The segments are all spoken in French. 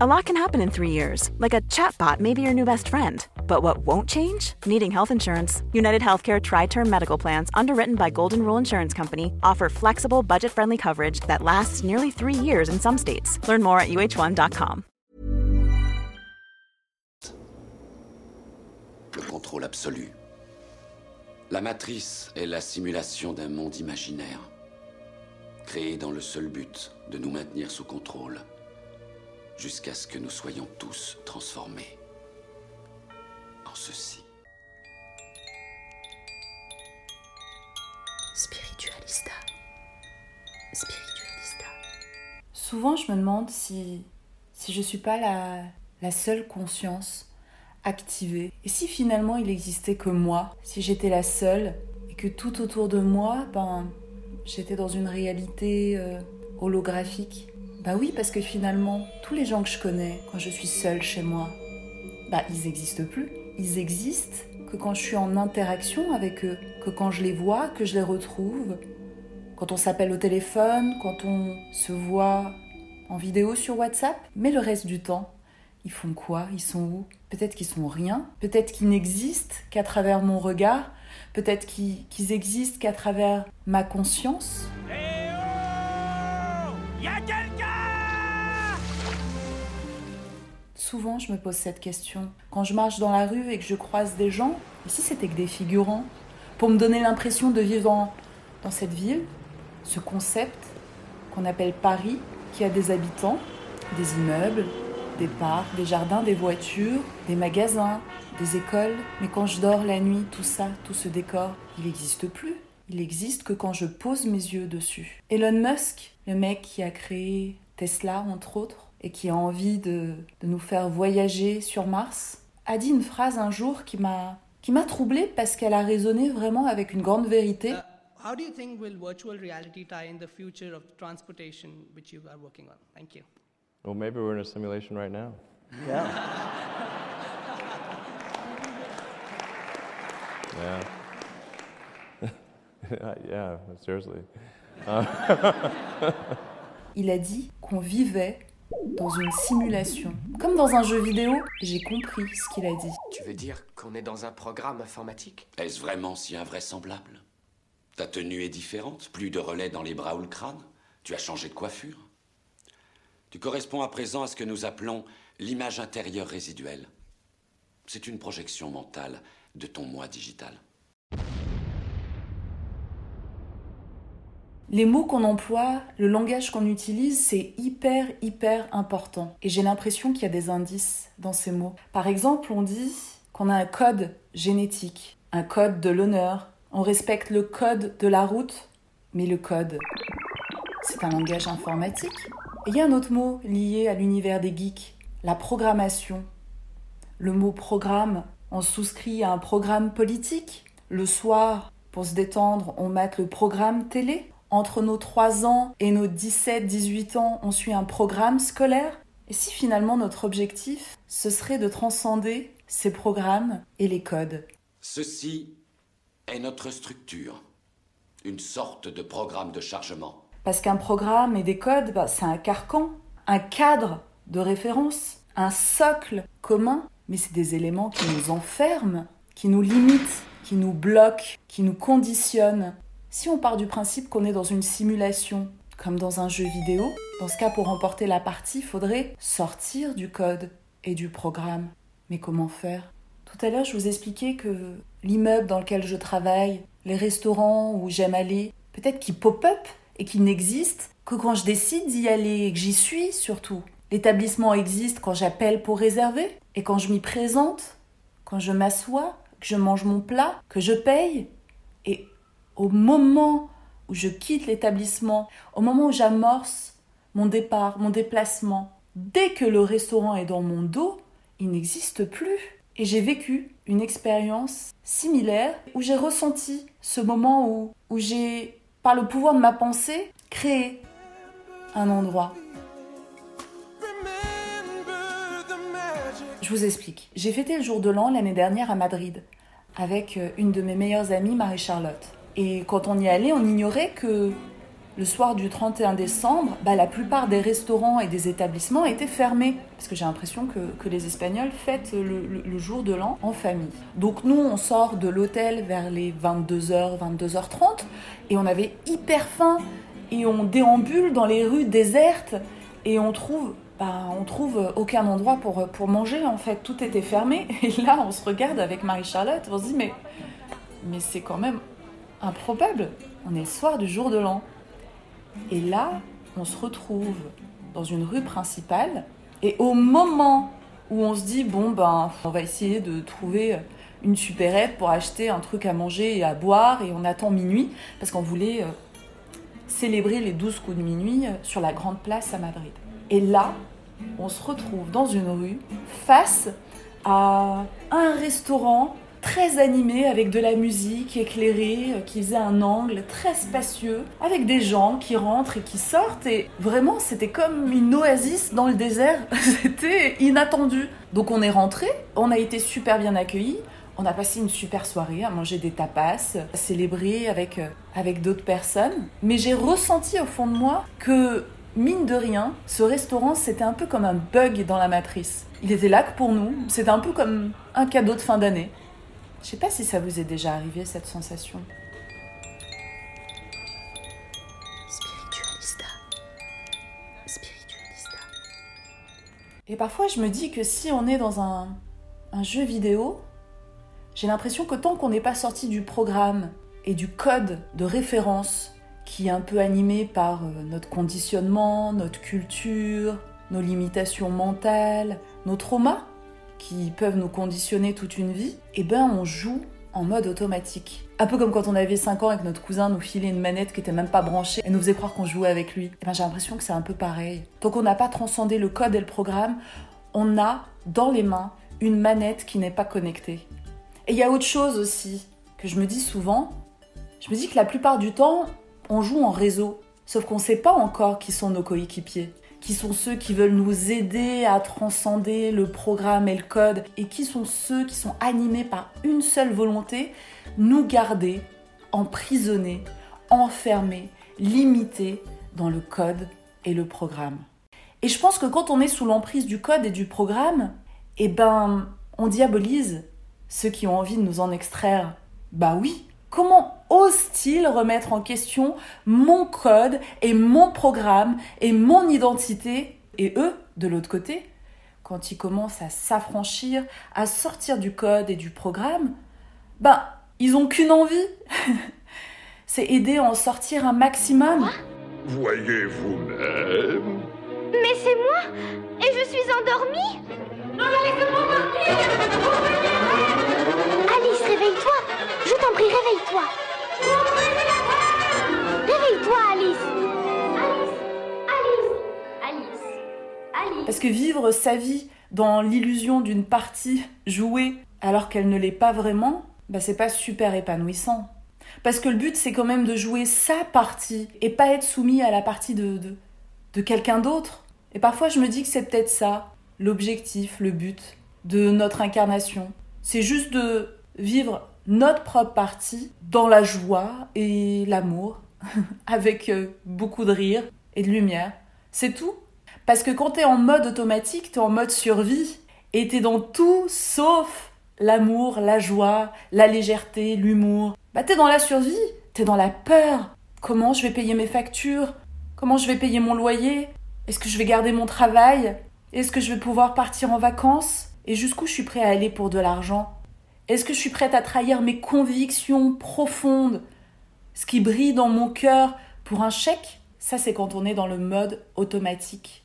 A lot can happen in three years, like a chatbot may be your new best friend. But what won't change? Needing health insurance. United Healthcare Tri Term Medical Plans, underwritten by Golden Rule Insurance Company, offer flexible, budget friendly coverage that lasts nearly three years in some states. Learn more at uh1.com. Le contrôle absolu. La matrice est la simulation d'un monde imaginaire, créé dans le seul but de nous maintenir sous contrôle, jusqu'à ce que nous soyons tous transformés en ceci. Spiritualista. Spiritualista. Souvent, je me demande si, si je suis pas la, la seule conscience activée. Et si finalement il existait que moi, si j'étais la seule et que tout autour de moi, ben, j'étais dans une réalité euh, holographique? Bah oui, parce que finalement, tous les gens que je connais, quand je suis seule chez moi, bah ils n'existent plus. Ils existent que quand je suis en interaction avec eux, que quand je les vois, que je les retrouve, quand on s'appelle au téléphone, quand on se voit en vidéo sur WhatsApp. Mais le reste du temps, ils font quoi? Ils sont où? Peut-être qu'ils sont rien, peut-être qu'ils n'existent qu'à travers mon regard, peut-être qu'ils existent qu'à travers ma conscience. Souvent, je me pose cette question. Quand je marche dans la rue et que je croise des gens, et si c'était que des figurants, pour me donner l'impression de vivre dans, dans cette ville, ce concept qu'on appelle Paris, qui a des habitants, des immeubles, des parcs, des jardins, des voitures, des magasins, des écoles. Mais quand je dors la nuit, tout ça, tout ce décor, il n'existe plus. Il existe que quand je pose mes yeux dessus. Elon Musk, le mec qui a créé Tesla, entre autres, et qui a envie de, de nous faire voyager sur Mars, a dit une phrase un jour qui m'a qui m'a troublée parce qu'elle a résonné vraiment avec une grande vérité. Uh, how do you think will virtual reality tie in the future of transportation which you are working on? Thank you. Well, maybe we're in a simulation right now. Yeah. Yeah. yeah, seriously. Il a dit qu'on vivait dans une simulation, comme dans un jeu vidéo, j'ai compris ce qu'il a dit. Tu veux dire qu'on est dans un programme informatique? Est-ce vraiment si invraisemblable? Ta tenue est différente, plus de relais dans les bras ou le crâne? Tu as changé de coiffure? Tu corresponds à présent à ce que nous appelons l'image intérieure résiduelle. C'est une projection mentale de ton moi digital. Les mots qu'on emploie, le langage qu'on utilise, c'est hyper, hyper important. Et j'ai l'impression qu'il y a des indices dans ces mots. Par exemple, on dit qu'on a un code génétique, un code de l'honneur. On respecte le code de la route, mais le code, c'est un langage informatique. Et il y a un autre mot lié à l'univers des geeks, la programmation. Le mot programme, on souscrit à un programme politique. Le soir, pour se détendre, on mate le programme télé. Entre nos 3 ans et nos 17-18 ans, on suit un programme scolaire. Et si finalement notre objectif, ce serait de transcender ces programmes et les codes? Ceci est notre structure. Une sorte de programme de chargement. Parce qu'un programme et des codes, bah, c'est un carcan, un cadre de référence, un socle commun, mais c'est des éléments qui nous enferment, qui nous limitent, qui nous bloquent, qui nous conditionnent. Si on part du principe qu'on est dans une simulation, comme dans un jeu vidéo, dans ce cas, pour remporter la partie, il faudrait sortir du code et du programme. Mais comment faire? Tout à l'heure, je vous expliquais que l'immeuble dans lequel je travaille, les restaurants où j'aime aller, peut-être qu'ils pop-up et qu'ils n'existent que quand je décide d'y aller et que j'y suis surtout. L'établissement existe quand j'appelle pour réserver et quand je m'y présente, quand je m'assois, que je mange mon plat, que je paye. Au moment où je quitte l'établissement, au moment où j'amorce mon départ, mon déplacement, dès que le restaurant est dans mon dos, il n'existe plus. Et j'ai vécu une expérience similaire où j'ai ressenti ce moment où, où j'ai, par le pouvoir de ma pensée, créé un endroit. Je vous explique. J'ai fêté le jour de l'an l'année dernière à Madrid avec euh, une de mes meilleures amies, Marie-Charlotte. Et quand on y allait, on ignorait que le soir du 31 décembre, bah, la plupart des restaurants et des établissements étaient fermés. Parce que j'ai l'impression que, les Espagnols fêtent le, le jour de l'an en famille. Donc nous, on sort de l'hôtel vers les 22h, 22h30, et on avait hyper faim, et on déambule dans les rues désertes, et on trouve bah, on trouve aucun endroit pour, pour manger en fait, tout était fermé. Et là, on se regarde avec Marie-Charlotte, on se dit mais, mais c'est quand même improbable. On est le soir du jour de l'an. Et là, on se retrouve dans une rue principale. Et au moment où on se dit, bon, ben, on va essayer de trouver une supérette pour acheter un truc à manger et à boire, et on attend minuit, parce qu'on voulait euh, célébrer les 12 coups de minuit euh, sur la grande place à Madrid. Et là, on se retrouve dans une rue face à un restaurant très animé avec de la musique éclairée euh, qui faisait un angle très spacieux avec des gens qui rentrent et qui sortent et vraiment c'était comme une oasis dans le désert c'était inattendu donc on est rentré on a été super bien accueillis on a passé une super soirée à manger des tapas, à célébrer avec, euh, avec d'autres personnes. Mais j'ai ressenti au fond de moi que mine de rien, ce restaurant, c'était un peu comme un bug dans la matrice. Il était là que pour nous, c'était un peu comme un cadeau de fin d'année. Je sais pas si ça vous est déjà arrivé, cette sensation. Spiritualista. Spiritualista. Et parfois, je me dis que si on est dans un, un jeu vidéo, j'ai l'impression que tant qu'on n'est pas sorti du programme et du code de référence qui est un peu animé par euh, notre conditionnement, notre culture, nos limitations mentales, nos traumas qui peuvent nous conditionner toute une vie, eh ben on joue en mode automatique. Un peu comme quand on avait 5 ans et que notre cousin nous filait une manette qui était même pas branchée et nous faisait croire qu'on jouait avec lui. Eh ben j'ai l'impression que c'est un peu pareil. Tant qu'on n'a pas transcendé le code et le programme, on a dans les mains une manette qui n'est pas connectée. Et il y a autre chose aussi que je me dis souvent. Je me dis que la plupart du temps, on joue en réseau, sauf qu'on ne sait pas encore qui sont nos coéquipiers, qui sont ceux qui veulent nous aider à transcender le programme et le code, et qui sont ceux qui sont animés par une seule volonté, nous garder emprisonnés, enfermés, limités dans le code et le programme. Et je pense que quand on est sous l'emprise du code et du programme, eh ben, on diabolise ceux qui ont envie de nous en extraire. Bah oui, Comment ose-t-il remettre en question mon code et mon programme et mon identité Et eux, de l'autre côté, quand ils commencent à s'affranchir, à sortir du code et du programme, ben, ils ont qu'une envie. C'est aider à en sortir un maximum. Voyez vous-même. Mais c'est moi Et je suis endormie réveille-toi. Réveille-toi, Alice. Alice, Alice, Alice, Parce que vivre sa vie dans l'illusion d'une partie jouée alors qu'elle ne l'est pas vraiment, bah c'est pas super épanouissant. Parce que le but, c'est quand même de jouer sa partie et pas être soumis à la partie de, de, de quelqu'un d'autre. Et parfois, je me dis que c'est peut-être ça, l'objectif, le but de notre incarnation. C'est juste de vivre notre propre partie dans la joie et l'amour, avec euh, beaucoup de rire et de lumière. C'est tout. Parce que quand t'es en mode automatique, t'es en mode survie, et t'es dans tout sauf l'amour, la joie, la légèreté, l'humour. Bah t'es dans la survie, T'es dans la peur. Comment je vais payer mes factures? Comment je vais payer mon loyer? Est-ce que je vais garder mon travail? Est-ce que je vais pouvoir partir en vacances? Et jusqu'où je suis prêt à aller pour de l'argent? Est-ce que je suis prête à trahir mes convictions profondes Ce qui brille dans mon cœur pour un chèque? Ça, c'est quand on est dans le mode automatique,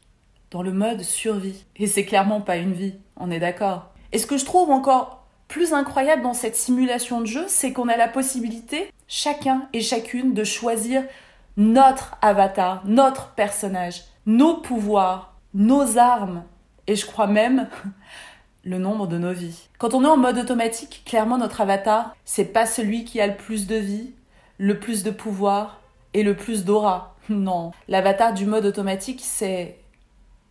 dans le mode survie. Et c'est clairement pas une vie, on est d'accord. Et ce que je trouve encore plus incroyable dans cette simulation de jeu, c'est qu'on a la possibilité, chacun et chacune, de choisir notre avatar, notre personnage, nos pouvoirs, nos armes, et je crois même le nombre de nos vies. Quand on est en mode automatique, clairement notre avatar, c'est pas celui qui a le plus de vie, le plus de pouvoir et le plus d'aura. Non, l'avatar du mode automatique, c'est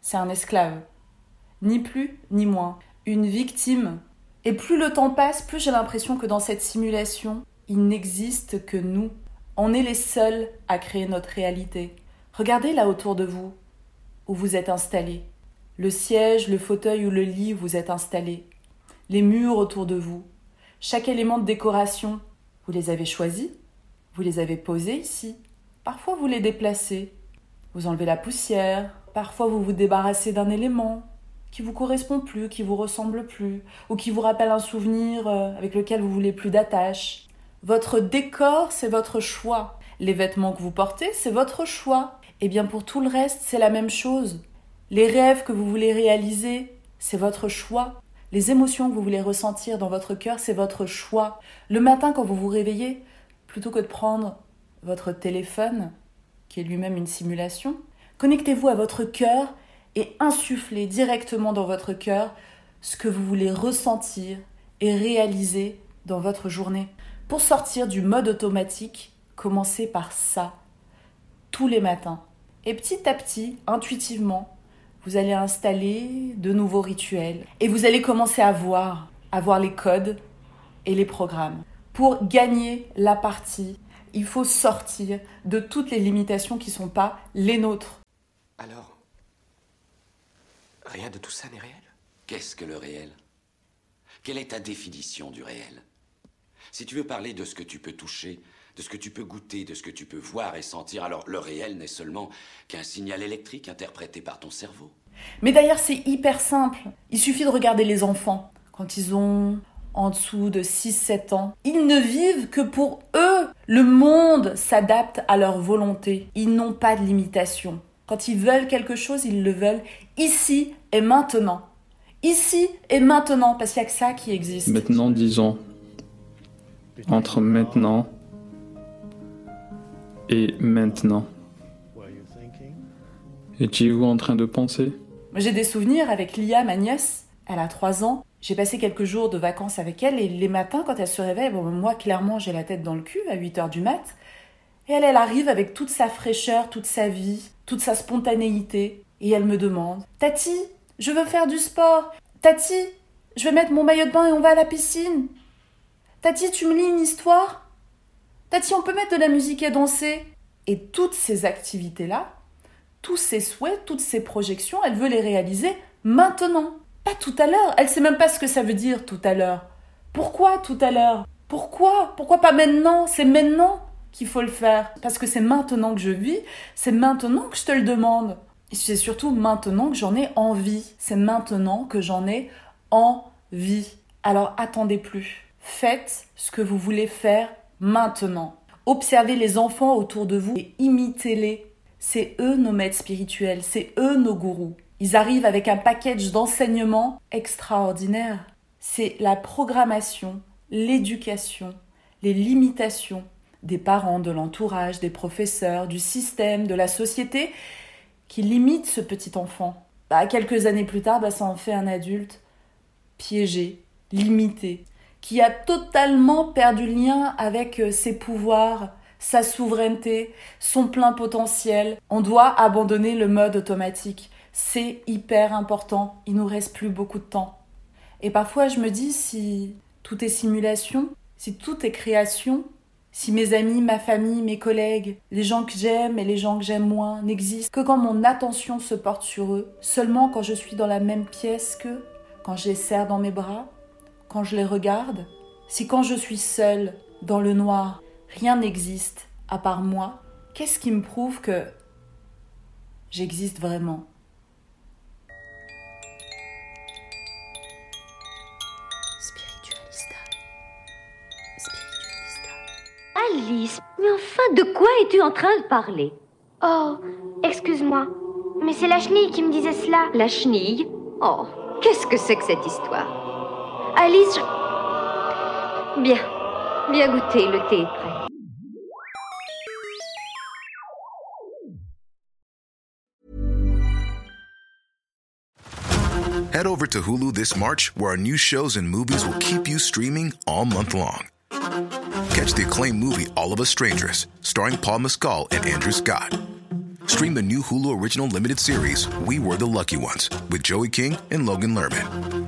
c'est un esclave. Ni plus ni moins, une victime. Et plus le temps passe, plus j'ai l'impression que dans cette simulation, il n'existe que nous, on est les seuls à créer notre réalité. Regardez là autour de vous, où vous êtes installés. Le siège, le fauteuil ou le lit où vous êtes installés. Les murs autour de vous. Chaque élément de décoration, vous les avez choisis, vous les avez posés ici. Parfois vous les déplacez. Vous enlevez la poussière, parfois vous vous débarrassez d'un élément qui vous correspond plus, qui vous ressemble plus, ou qui vous rappelle un souvenir euh, avec lequel vous voulez plus d'attache. Votre décor, c'est votre choix. Les vêtements que vous portez, c'est votre choix. Et eh bien pour tout le reste, c'est la même chose. Les rêves que vous voulez réaliser, c'est votre choix. Les émotions que vous voulez ressentir dans votre cœur, c'est votre choix. Le matin, quand vous vous réveillez, plutôt que de prendre votre téléphone, qui est lui-même une simulation, connectez-vous à votre cœur et insufflez directement dans votre cœur ce que vous voulez ressentir et réaliser dans votre journée. Pour sortir du mode automatique, commencez par ça, tous les matins. Et petit à petit, intuitivement, vous allez installer de nouveaux rituels. Et vous allez commencer à voir, à voir les codes et les programmes. Pour gagner la partie, il faut sortir de toutes les limitations qui ne sont pas les nôtres. Alors, rien de tout ça n'est réel? Qu'est-ce que le réel? Quelle est ta définition du réel? Si tu veux parler de ce que tu peux toucher, de ce que tu peux goûter, de ce que tu peux voir et sentir, alors le réel n'est seulement qu'un signal électrique interprété par ton cerveau. Mais d'ailleurs, c'est hyper simple. Il suffit de regarder les enfants. Quand ils ont en dessous de 6-7 ans, ils ne vivent que pour eux. Le monde s'adapte à leur volonté. Ils n'ont pas de limitation. Quand ils veulent quelque chose, ils le veulent ici et maintenant. Ici et maintenant, parce qu'il n'y a que ça qui existe. Maintenant, disons, entre maintenant et maintenant Étiez-vous en train de penser? J'ai des souvenirs avec Lia, ma nièce. Elle a 3 ans. J'ai passé quelques jours de vacances avec elle et les matins, quand elle se réveille, bon, moi, clairement, j'ai la tête dans le cul à 8 heures du mat. Et elle, elle arrive avec toute sa fraîcheur, toute sa vie, toute sa spontanéité. Et elle me demande Tati, je veux faire du sport. Tati, je vais mettre mon maillot de bain et on va à la piscine. Tati, tu me lis une histoire? Tati, on peut mettre de la musique et danser Et toutes ces activités-là, tous ces souhaits, toutes ces projections, elle veut les réaliser maintenant. Pas tout à l'heure. Elle sait même pas ce que ça veut dire tout à l'heure. Pourquoi tout à l'heure? Pourquoi? Pourquoi pas maintenant? C'est maintenant qu'il faut le faire. Parce que c'est maintenant que je vis, c'est maintenant que je te le demande. Et c'est surtout maintenant que j'en ai envie. C'est maintenant que j'en ai envie. Alors attendez plus. Faites ce que vous voulez faire maintenant. Observez les enfants autour de vous et imitez-les. C'est eux nos maîtres spirituels, c'est eux nos gourous. Ils arrivent avec un package d'enseignement extraordinaire. C'est la programmation, l'éducation, les limitations des parents, de l'entourage, des professeurs, du système, de la société qui limitent ce petit enfant. Bah, quelques années plus tard, bah, ça en fait un adulte piégé, limité, qui a totalement perdu le lien avec euh, ses pouvoirs, sa souveraineté, son plein potentiel. On doit abandonner le mode automatique. C'est hyper important. Il nous reste plus beaucoup de temps. Et parfois, je me dis si tout est simulation, si tout est création, si mes amis, ma famille, mes collègues, les gens que j'aime et les gens que j'aime moins n'existent que quand mon attention se porte sur eux, seulement quand je suis dans la même pièce qu'eux, quand je les serre dans mes bras, quand je les regarde, si quand je suis seule, dans le noir, rien n'existe à part moi, qu'est-ce qui me prouve que j'existe vraiment? Spiritualista. Alice, mais enfin, de quoi es-tu en train de parler? Oh, excuse-moi, mais c'est la chenille qui me disait cela. La chenille? Oh, qu'est-ce que c'est que cette histoire? Alice, bien goûter, le thé est prêt. Head over to Hulu this March, where our new shows and movies will keep you streaming all month long. Catch the acclaimed movie All of Us Strangers, starring Paul Mescal and Andrew Scott. Stream the new Hulu original limited series We Were the Lucky Ones with Joey King and Logan Lerman.